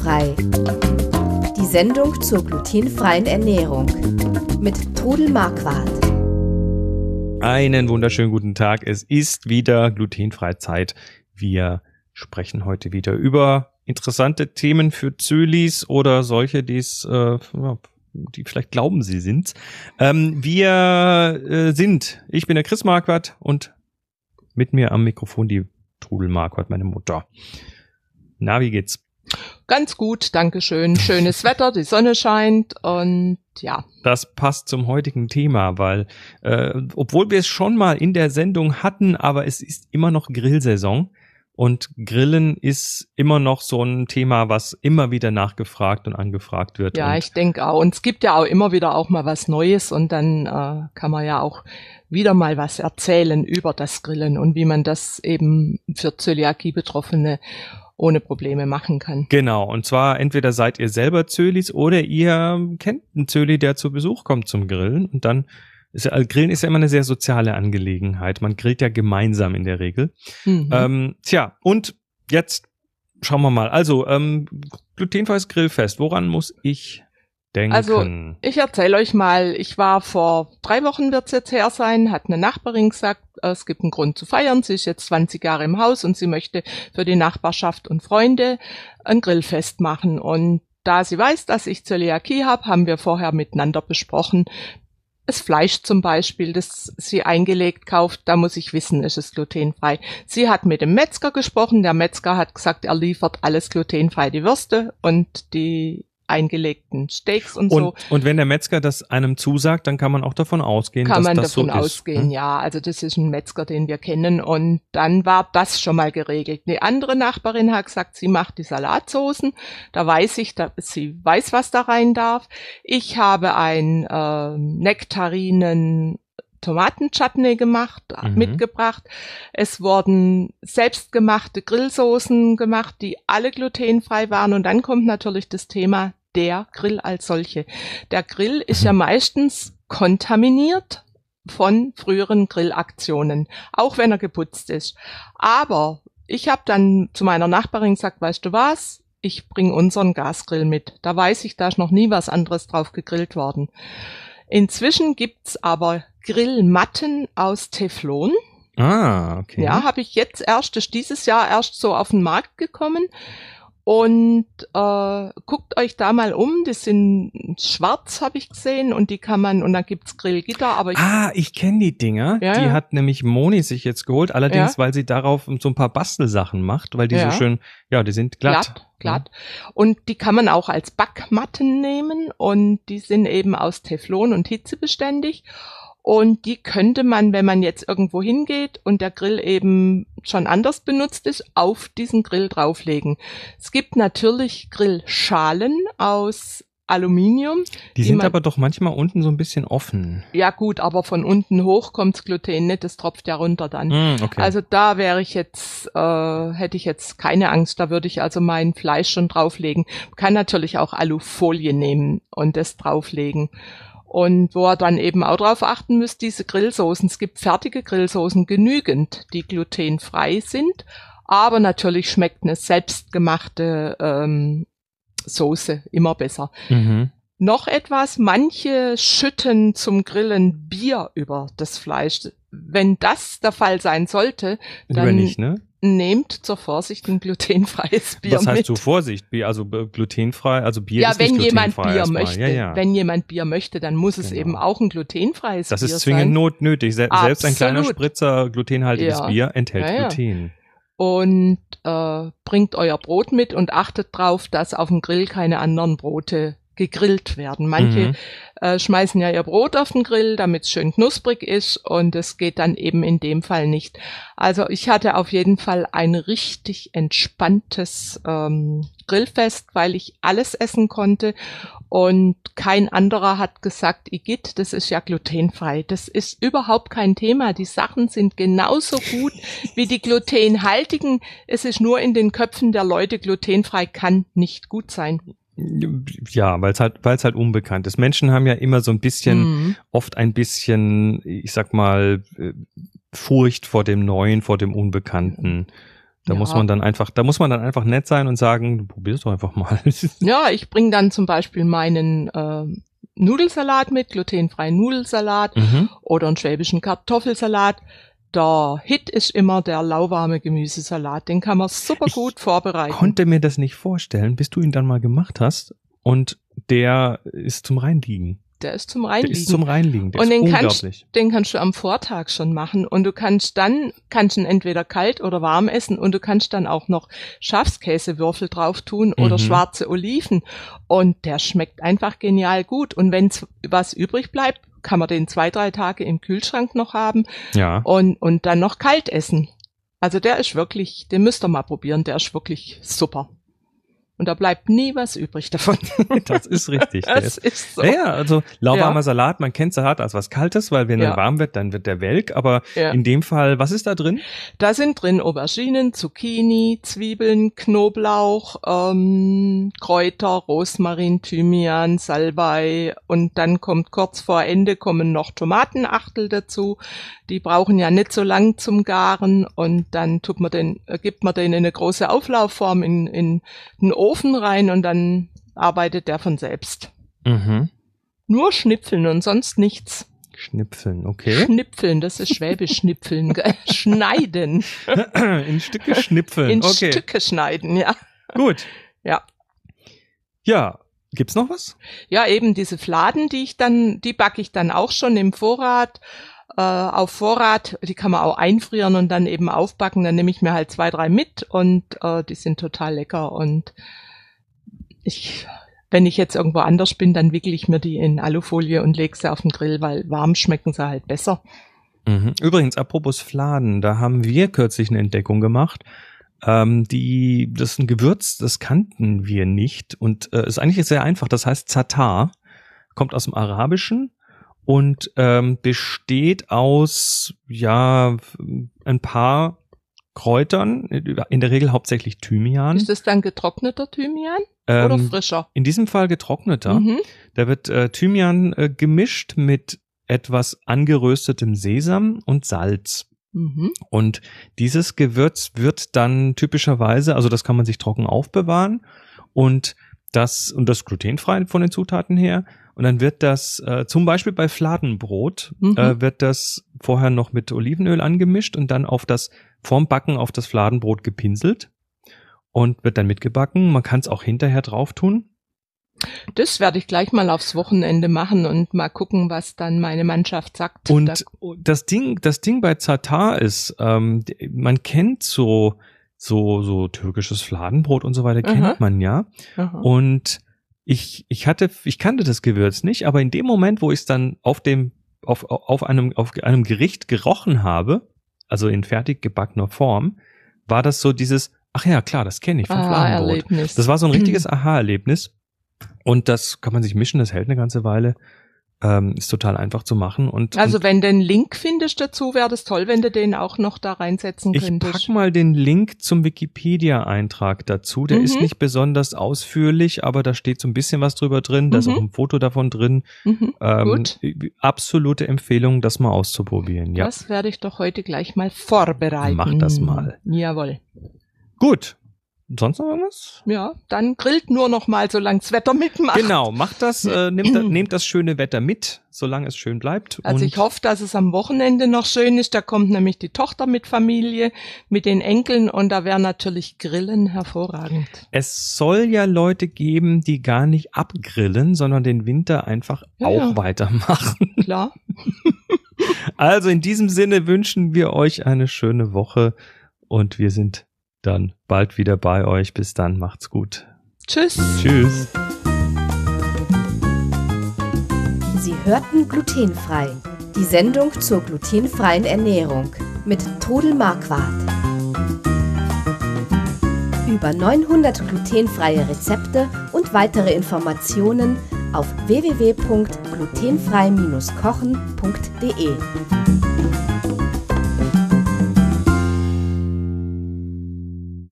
Glutenfrei. Die Sendung zur glutenfreien Ernährung mit Trudel Marquardt. Einen wunderschönen guten Tag. Es ist wieder glutenfreie Zeit. Wir sprechen heute wieder über interessante Themen für Zölis oder solche, die es, äh, die vielleicht glauben, sie sind. Ähm, wir äh, sind, ich bin der Chris Marquardt und mit mir am Mikrofon die Trudel Marquardt, meine Mutter. Na, wie geht's? Ganz gut, Dankeschön. Schönes Wetter, die Sonne scheint und ja. Das passt zum heutigen Thema, weil äh, obwohl wir es schon mal in der Sendung hatten, aber es ist immer noch Grillsaison. Und Grillen ist immer noch so ein Thema, was immer wieder nachgefragt und angefragt wird. Ja, ich denke auch. Und es gibt ja auch immer wieder auch mal was Neues und dann äh, kann man ja auch wieder mal was erzählen über das Grillen und wie man das eben für Zöliakie-Betroffene ohne Probleme machen kann. Genau, und zwar entweder seid ihr selber Zölis oder ihr kennt einen Zöli, der zu Besuch kommt zum Grillen und dann ist ja, Grillen ist ja immer eine sehr soziale Angelegenheit. Man grillt ja gemeinsam in der Regel. Mhm. Ähm, tja, und jetzt schauen wir mal. Also, ähm, glutenfreies Grillfest. Woran muss ich denken? Also, ich erzähle euch mal. Ich war vor drei Wochen wird's jetzt her sein, hat eine Nachbarin gesagt, es gibt einen Grund zu feiern. Sie ist jetzt 20 Jahre im Haus und sie möchte für die Nachbarschaft und Freunde ein Grillfest machen. Und da sie weiß, dass ich Zöliakie habe, haben wir vorher miteinander besprochen, das Fleisch zum Beispiel, das sie eingelegt kauft, da muss ich wissen, ist es glutenfrei. Sie hat mit dem Metzger gesprochen, der Metzger hat gesagt, er liefert alles glutenfrei, die Würste und die eingelegten Steaks und, und, so. Und wenn der Metzger das einem zusagt, dann kann man auch davon ausgehen, kann dass man das davon so ist. ausgehen, hm? ja. Also das ist ein Metzger, den wir kennen und dann war das schon mal geregelt. Eine andere Nachbarin hat gesagt, sie macht die Salatsoßen. Da weiß ich, da, sie weiß, was da rein darf. Ich habe ein äh, Nektarinen Tomatenchutney gemacht, mhm. mitgebracht. Es wurden selbstgemachte Grillsoßen gemacht, die alle glutenfrei waren. Und dann kommt natürlich das Thema der Grill als solche. Der Grill ist ja meistens kontaminiert von früheren Grillaktionen, auch wenn er geputzt ist. Aber ich habe dann zu meiner Nachbarin gesagt, weißt du was, ich bring unseren Gasgrill mit. Da weiß ich, da ist noch nie was anderes drauf gegrillt worden. Inzwischen gibt's aber Grillmatten aus Teflon. Ah, okay. Ja, habe ich jetzt erst, ist dieses Jahr erst so auf den Markt gekommen. Und äh, guckt euch da mal um, die sind schwarz, habe ich gesehen, und die kann man, und dann gibt's Grillgitter, aber ich, Ah, ich kenne die Dinger. Ja, die ja. hat nämlich Moni sich jetzt geholt, allerdings, Ja. weil sie darauf so ein paar Bastelsachen macht, weil die so schön, ja, die sind glatt. glatt, glatt. Und die kann man auch als Backmatten nehmen und die sind eben aus Teflon und hitzebeständig. Und die könnte man, wenn man jetzt irgendwo hingeht und der Grill eben schon anders benutzt ist, auf diesen Grill drauflegen. Es gibt natürlich Grillschalen aus Aluminium. Die sind man- aber doch manchmal unten so ein bisschen offen. Ja gut, aber von unten hoch kommt's Gluten nicht, das tropft ja runter dann. Hm, okay. Also da wäre ich jetzt, äh, hätte ich jetzt keine Angst, da würde ich also mein Fleisch schon drauflegen. Man kann natürlich auch Alufolie nehmen und das drauflegen. Und wo er dann eben auch drauf achten müsst, diese Grillsoßen, es gibt fertige Grillsoßen genügend, die glutenfrei sind, aber natürlich schmeckt eine selbstgemachte ähm, Soße immer besser. mhm. Noch etwas, manche schütten zum Grillen Bier über das Fleisch. Wenn das der Fall sein sollte, dann nicht, ne? Nehmt zur Vorsicht ein glutenfreies Bier Was heißt mit. so Vorsicht? Bier, also äh, glutenfrei, also Bier ja, ist nicht wenn jemand glutenfrei Bier erstmal. möchte, Ja, ja. wenn jemand Bier möchte, dann muss es Genau. eben auch ein glutenfreies das Bier ist zwingend sein. not nötig. Se selbst ein kleiner Absolut. Spritzer glutenhaltiges Ja. Bier enthält. Gluten. Und äh, bringt euer Brot mit und achtet drauf, dass auf dem Grill keine anderen Brote gegrillt werden. Manche Mhm. äh, schmeißen ja ihr Brot auf den Grill, damit es schön knusprig ist und es geht dann eben in dem Fall nicht. Also ich hatte auf jeden Fall ein richtig entspanntes ähm, Grillfest, weil ich alles essen konnte und kein anderer hat gesagt, Igitt, das ist ja glutenfrei. Das ist überhaupt kein Thema. Die Sachen sind genauso gut wie die glutenhaltigen. Es ist nur in den Köpfen der Leute, glutenfrei kann nicht gut sein. Ja, weil es halt, weil es halt unbekannt ist. Menschen haben ja immer so ein bisschen, Mhm. oft ein bisschen, ich sag mal, äh, Furcht vor dem Neuen, vor dem Unbekannten. Da Ja. muss man dann einfach, da muss man dann einfach nett sein und sagen, du probierst doch einfach mal. Ja, ich bringe dann zum Beispiel meinen äh, Nudelsalat mit, glutenfreien Nudelsalat mhm. oder einen schwäbischen Kartoffelsalat. Der Hit ist immer der lauwarme Gemüsesalat. Den kann man super Ich gut vorbereiten. Konnte mir das nicht vorstellen, bis du ihn dann mal gemacht hast und der ist zum Reinliegen. der ist zum Der Reinliegen. ist zum Reinliegen. Der Und den kannst, den kannst du am Vortag schon machen und du kannst dann, kannst ihn entweder kalt oder warm essen und du kannst dann auch noch Schafskäsewürfel drauf tun oder Mhm. schwarze Oliven und der schmeckt einfach genial gut und wenn was übrig bleibt, kann man den zwei, drei Tage im Kühlschrank noch haben Ja. und, und dann noch kalt essen. Also der ist wirklich, den müsst ihr mal probieren, der ist wirklich super. Und da bleibt nie was übrig davon. Das ist richtig. Das ist, ist so. ja, ja, also lauwarmer Ja. Salat, man kennt Salat als was Kaltes, weil wenn er Ja. warm wird, dann wird der welk. Aber Ja. in dem Fall, was ist da drin? Da sind drin Auberginen, Zucchini, Zwiebeln, Knoblauch, ähm, Kräuter, Rosmarin, Thymian, Salbei und dann kommt kurz vor Ende kommen noch Tomatenachtel dazu. Die brauchen ja nicht so lang zum Garen und dann tut man den, äh, gibt man den in eine große Auflaufform in, in den Ofen rein und dann arbeitet der von selbst. Mhm. Nur Schnipfeln und sonst nichts. Schnipfeln, okay. Schnipfeln, das ist Schwäbisch Schnipfeln. Schneiden. in Stücke schnipfeln. In okay, Stücke schneiden, ja. gut. Ja. Ja, gibt's noch was? Ja, eben diese Fladen, die ich dann, die backe ich dann auch schon im Vorrat. Äh, auf Vorrat, die kann man auch einfrieren und dann eben aufbacken. Dann nehme ich mir halt zwei, drei mit und äh, die sind total lecker. Und ich, wenn ich jetzt irgendwo anders bin, dann wickel ich mir die in Alufolie und lege sie auf den Grill, weil warm schmecken sie halt besser. Mhm. Übrigens, apropos Fladen, da haben wir kürzlich eine Entdeckung gemacht. Ähm, die, das ist ein Gewürz, das kannten wir nicht und äh, ist eigentlich sehr einfach. Das heißt Zatar, kommt aus dem Arabischen und ähm, besteht aus ja ein paar Kräutern, in der Regel hauptsächlich Thymian. Ist das dann getrockneter Thymian oder Ähm, frischer? in diesem Fall getrockneter. Mhm. Da wird äh, Thymian äh, gemischt mit etwas angeröstetem Sesam und Salz. Mhm. Und dieses Gewürz wird dann typischerweise, also das kann man sich trocken aufbewahren und das und das glutenfrei von den Zutaten her. Und dann wird das äh, zum Beispiel bei Fladenbrot Mhm. äh, wird das vorher noch mit Olivenöl angemischt und dann auf das vorm Backen auf das Fladenbrot gepinselt und wird dann mitgebacken. Man kann es auch hinterher drauf tun. Das werde ich gleich mal aufs Wochenende machen und mal gucken, was dann meine Mannschaft sagt. Da- Und das Ding, das Ding bei Zatar ist, ähm, man kennt so, so, so türkisches Fladenbrot und so weiter, Aha. kennt man ja. Aha. Und ich, ich hatte, ich kannte das Gewürz nicht, aber in dem Moment, wo ich es dann auf dem, auf, auf einem, auf einem Gericht gerochen habe, also in fertig gebackener Form, war das so dieses, ach ja, klar, das kenne ich vom Ah, Fladenbrot. Das war so ein richtiges Aha-Erlebnis. Und das kann man sich mischen, das hält eine ganze Weile. Ähm, ist total einfach zu machen. Und, Also und wenn du einen Link findest dazu, wäre das toll, wenn du den auch noch da reinsetzen ich könntest. pack mal den Link zum Wikipedia-Eintrag dazu. Der Mhm. ist nicht besonders ausführlich, aber da steht so ein bisschen was drüber drin. Da ist Mhm. auch ein Foto davon drin. Mhm. Ähm, Gut. Absolute Empfehlung, das mal auszuprobieren. Ja. Das werde ich doch heute gleich mal vorbereiten. Mach das mal. Jawohl. Gut. Sonst noch irgendwas? Ja, dann grillt nur noch mal, solange das Wetter mitmacht. Genau, macht das, äh, nehmt, nehmt das schöne Wetter mit, solange es schön bleibt. Also Und ich hoffe, dass es am Wochenende noch schön ist. Da kommt nämlich die Tochter mit Familie, mit den Enkeln und da wäre natürlich Grillen hervorragend. Es soll ja Leute geben, die gar nicht abgrillen, sondern den Winter einfach Ja, auch ja. weitermachen. Klar. Also in diesem Sinne wünschen wir euch eine schöne Woche und wir sind dann bald wieder bei euch. Bis dann, macht's gut. Tschüss. Tschüss. Sie hörten glutenfrei. Die Sendung zur glutenfreien Ernährung mit Todel Marquardt. Über 900 glutenfreie Rezepte und weitere Informationen auf www.glutenfrei-kochen.de.